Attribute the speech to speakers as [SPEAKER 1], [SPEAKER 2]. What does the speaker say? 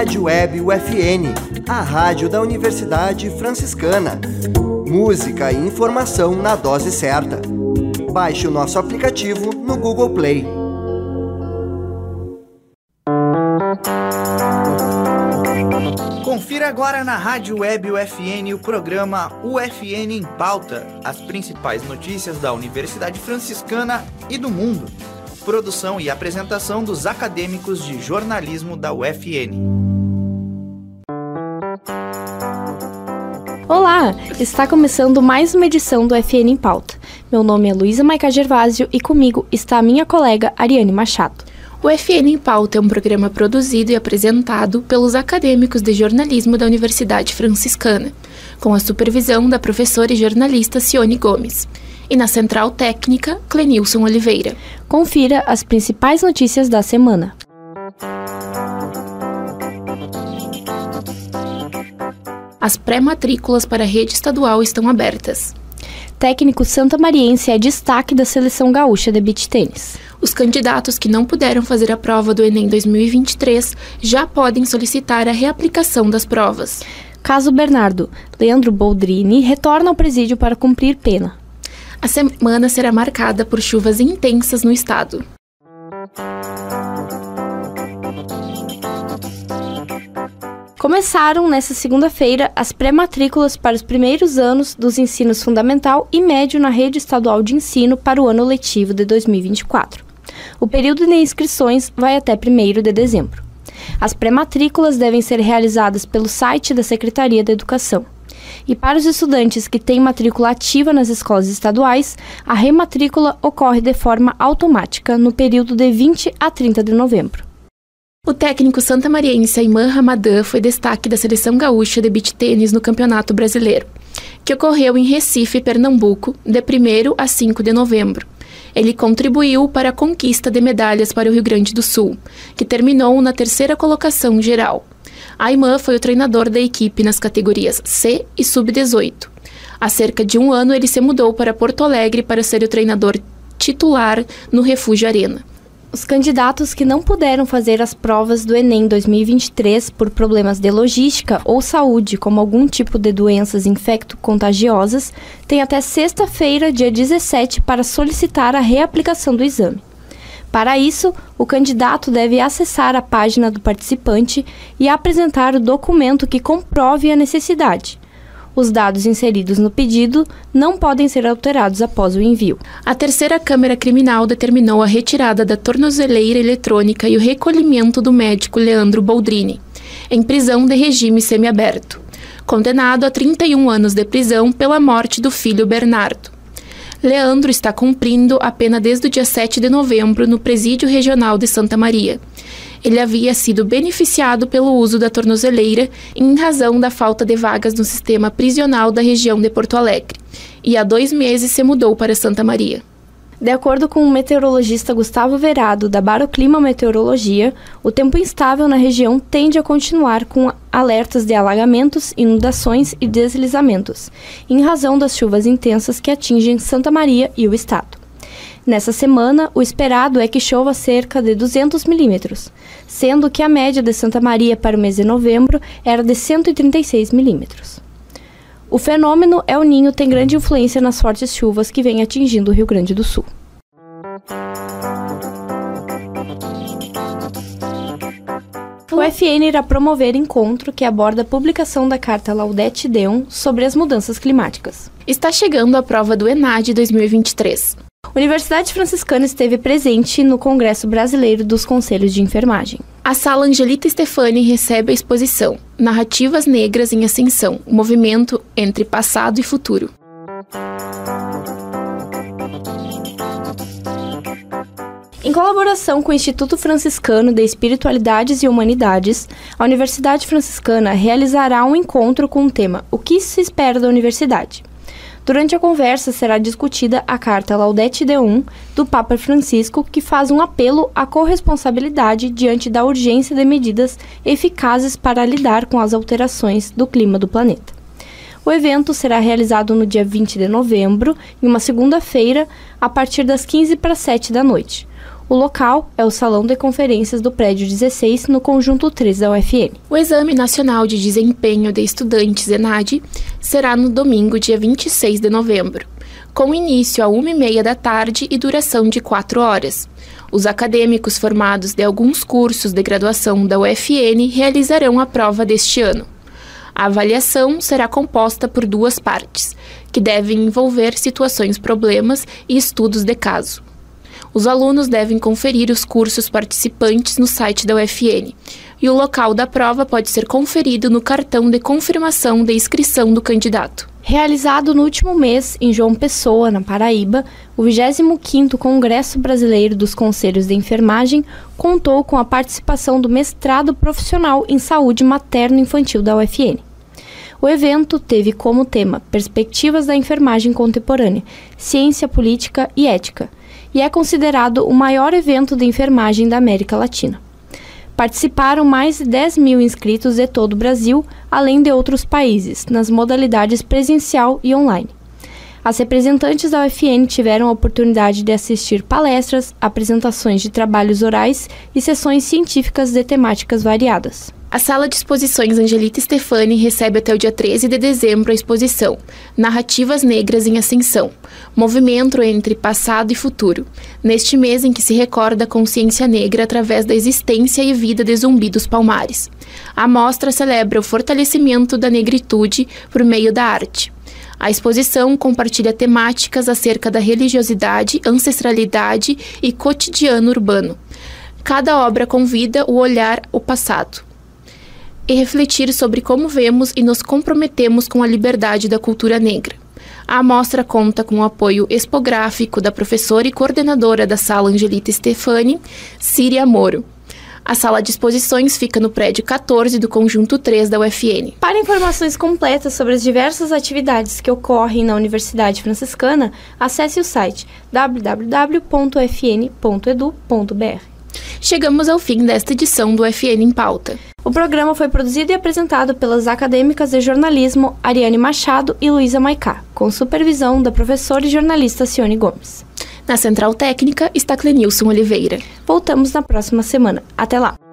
[SPEAKER 1] Rádio Web UFN, a rádio da Universidade Franciscana. Música e informação na dose certa. Baixe o nosso aplicativo no Google Play.
[SPEAKER 2] Confira agora na Rádio Web UFN o programa UFN em Pauta, as principais notícias da Universidade Franciscana e do mundo. Produção e apresentação dos acadêmicos de jornalismo da UFN.
[SPEAKER 3] Olá! Está começando mais uma edição do FN em Pauta. Meu nome é Luísa Maica Gervásio e comigo está a minha colega Ariane Machado.
[SPEAKER 4] O FN em Pauta é um programa produzido e apresentado pelos acadêmicos de jornalismo da Universidade Franciscana, com a supervisão da professora e jornalista Cione Gomes. E na central técnica, Clenilson Oliveira.
[SPEAKER 3] Confira as principais notícias da semana.
[SPEAKER 4] As pré-matrículas para a rede estadual estão abertas.
[SPEAKER 3] Técnico santamariense é destaque da seleção gaúcha de beach tênis.
[SPEAKER 4] Os candidatos que não puderam fazer a prova do Enem 2023 já podem solicitar a reaplicação das provas.
[SPEAKER 3] Caso Bernardo, Leandro Boldrini retorna ao presídio para cumprir pena.
[SPEAKER 4] A semana será marcada por chuvas intensas no estado.
[SPEAKER 3] Começaram nesta segunda-feira as pré-matrículas para os primeiros anos dos ensinos fundamental e médio na rede estadual de ensino para o ano letivo de 2024. O período de inscrições vai até 1 de dezembro. As pré-matrículas devem ser realizadas pelo site da Secretaria da Educação. E para os estudantes que têm matrícula ativa nas escolas estaduais, a rematrícula ocorre de forma automática no período de 20 a 30 de novembro.
[SPEAKER 4] O técnico santamariense Ayman Ramadan foi destaque da seleção gaúcha de beach tênis no Campeonato Brasileiro, que ocorreu em Recife, Pernambuco, de 1 a 5 de novembro. Ele contribuiu para a conquista de medalhas para o Rio Grande do Sul, que terminou na terceira colocação geral. Ayman foi o treinador da equipe nas categorias C e Sub-18. Há cerca de um ano, ele se mudou para Porto Alegre para ser o treinador titular no Refúgio Arena.
[SPEAKER 3] Os candidatos que não puderam fazer as provas do Enem 2023 por problemas de logística ou saúde, como algum tipo de doenças infecto-contagiosas, têm até sexta-feira, dia 17, para solicitar a reaplicação do exame. Para isso, o candidato deve acessar a página do participante e apresentar o documento que comprove a necessidade. Os dados inseridos no pedido não podem ser alterados após o envio.
[SPEAKER 4] A terceira Câmara Criminal determinou a retirada da tornozeleira eletrônica e o recolhimento do médico Leandro Boldrini, em prisão de regime semiaberto, condenado a 31 anos de prisão pela morte do filho Bernardo. Leandro está cumprindo a pena desde o dia 7 de novembro no Presídio Regional de Santa Maria ele havia sido beneficiado pelo uso da tornozeleira em razão da falta de vagas no sistema prisional da região de Porto Alegre, e há dois meses se mudou para Santa Maria.
[SPEAKER 3] De acordo com o meteorologista Gustavo Verado, da Baroclima Meteorologia, o tempo instável na região tende a continuar com alertas de alagamentos, inundações e deslizamentos, em razão das chuvas intensas que atingem Santa Maria e o estado. Nessa semana, o esperado é que chova cerca de 200 milímetros, sendo que a média de Santa Maria para o mês de novembro era de 136 milímetros. O fenômeno El Ninho tem grande influência nas fortes chuvas que vêm atingindo o Rio Grande do Sul. O FN irá promover encontro que aborda a publicação da carta Laudete Deum sobre as mudanças climáticas.
[SPEAKER 4] Está chegando a prova do ENAD 2023.
[SPEAKER 3] A Universidade Franciscana esteve presente no Congresso Brasileiro dos Conselhos de Enfermagem.
[SPEAKER 4] A sala Angelita Stefani recebe a exposição Narrativas Negras em Ascensão, o movimento entre passado e futuro.
[SPEAKER 3] Em colaboração com o Instituto Franciscano de Espiritualidades e Humanidades, a Universidade Franciscana realizará um encontro com o tema O que se espera da universidade? Durante a conversa será discutida a carta Laudete Deum do Papa Francisco, que faz um apelo à corresponsabilidade diante da urgência de medidas eficazes para lidar com as alterações do clima do planeta. O evento será realizado no dia 20 de novembro, em uma segunda-feira, a partir das 15 para 7 da noite. O local é o Salão de Conferências do Prédio 16, no Conjunto 3 da UFN.
[SPEAKER 4] O Exame Nacional de Desempenho de Estudantes ENAD será no domingo, dia 26 de novembro, com início a 1h30 da tarde e duração de 4 horas. Os acadêmicos formados de alguns cursos de graduação da UFN realizarão a prova deste ano. A avaliação será composta por duas partes, que devem envolver situações problemas e estudos de caso. Os alunos devem conferir os cursos participantes no site da UFN, e o local da prova pode ser conferido no cartão de confirmação de inscrição do candidato.
[SPEAKER 3] Realizado no último mês em João Pessoa, na Paraíba, o 25º Congresso Brasileiro dos Conselhos de Enfermagem contou com a participação do mestrado profissional em saúde materno-infantil da UFN. O evento teve como tema Perspectivas da Enfermagem Contemporânea, Ciência Política e Ética, e é considerado o maior evento de enfermagem da América Latina. Participaram mais de 10 mil inscritos de todo o Brasil, além de outros países, nas modalidades presencial e online. As representantes da UFN tiveram a oportunidade de assistir palestras, apresentações de trabalhos orais e sessões científicas de temáticas variadas.
[SPEAKER 4] A Sala de Exposições Angelita Stefani recebe até o dia 13 de dezembro a exposição Narrativas Negras em Ascensão Movimento entre Passado e Futuro, neste mês em que se recorda a consciência negra através da existência e vida de Zumbi dos Palmares. A mostra celebra o fortalecimento da negritude por meio da arte. A exposição compartilha temáticas acerca da religiosidade, ancestralidade e cotidiano urbano. Cada obra convida o olhar o passado e refletir sobre como vemos e nos comprometemos com a liberdade da cultura negra. A amostra conta com o apoio expográfico da professora e coordenadora da sala Angelita Stefani, Síria Moro. A sala de exposições fica no prédio 14 do conjunto 3 da UFN.
[SPEAKER 3] Para informações completas sobre as diversas atividades que ocorrem na Universidade Franciscana, acesse o site www.fn.edu.br.
[SPEAKER 4] Chegamos ao fim desta edição do FN em Pauta.
[SPEAKER 3] O programa foi produzido e apresentado pelas acadêmicas de jornalismo Ariane Machado e Luísa Maicá, com supervisão da professora e jornalista Cione Gomes.
[SPEAKER 4] Na Central Técnica está Clenilson Oliveira.
[SPEAKER 3] Voltamos na próxima semana. Até lá!